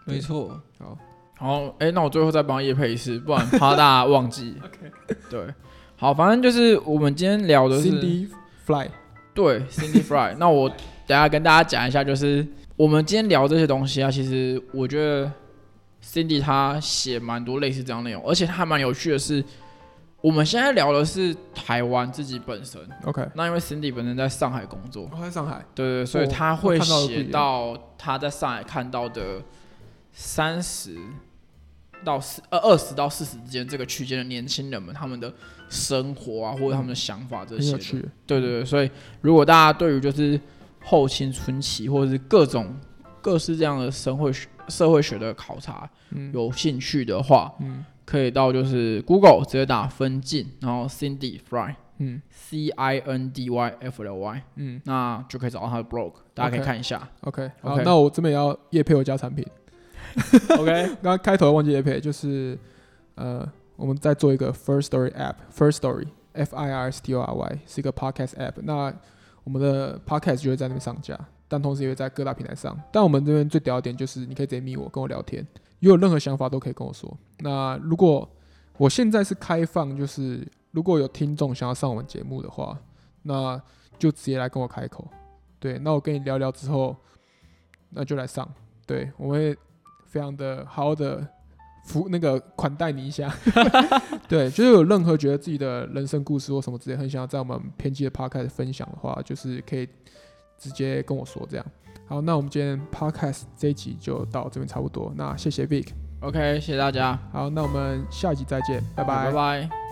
B: 没错。好，好，哎，那我最后再帮叶配一次，不然怕大家忘记。OK。对，好，反正就是我们今天聊的是
A: Cindy Fly。
B: 对，Cindy Fly。那我等下跟大家讲一下，就是我们今天聊这些东西啊，其实我觉得 Cindy 他写蛮多类似这样内容，而且他还蛮有趣的是。我们现在聊的是台湾自己本身，OK。那因为 Cindy 本身在上海工作，
A: 在上海，
B: 对对，所以他会写到他在上海看到的三十到四呃二十到四十之间这个区间的年轻人们，他们的生活啊，或者他们的想法这些，对对对。所以如果大家对于就是后青春期或者是各种各式这样的社会学社会学的考察有兴趣的话，嗯。可以到就是 Google 直接打分镜，然后 Cindy Fry，嗯，C I N D Y F L Y，嗯，那就可以找到他的 blog，大家可以看一下。OK，好，那我这边也要业配我家产品。OK，刚刚开头忘记业配，就是呃，我们在做一个 First Story App，First Story F I R S T O R Y 是一个 Podcast App，那我们的 Podcast 就会在那边上架，但同时也会在各大平台上。但我们这边最屌的点就是你可以直接密我，跟我聊天。有任何想法都可以跟我说。那如果我现在是开放，就是如果有听众想要上我们节目的话，那就直接来跟我开口。对，那我跟你聊聊之后，那就来上。对，我会非常的好好的服那个款待你一下。对，就是有任何觉得自己的人生故事或什么之类，很想要在我们偏激的 Podcast 分享的话，就是可以直接跟我说这样。好，那我们今天 Podcast 这一集就到这边差不多。那谢谢 Vic，OK，谢谢大家。好，那我们下一集再见，拜拜，拜拜。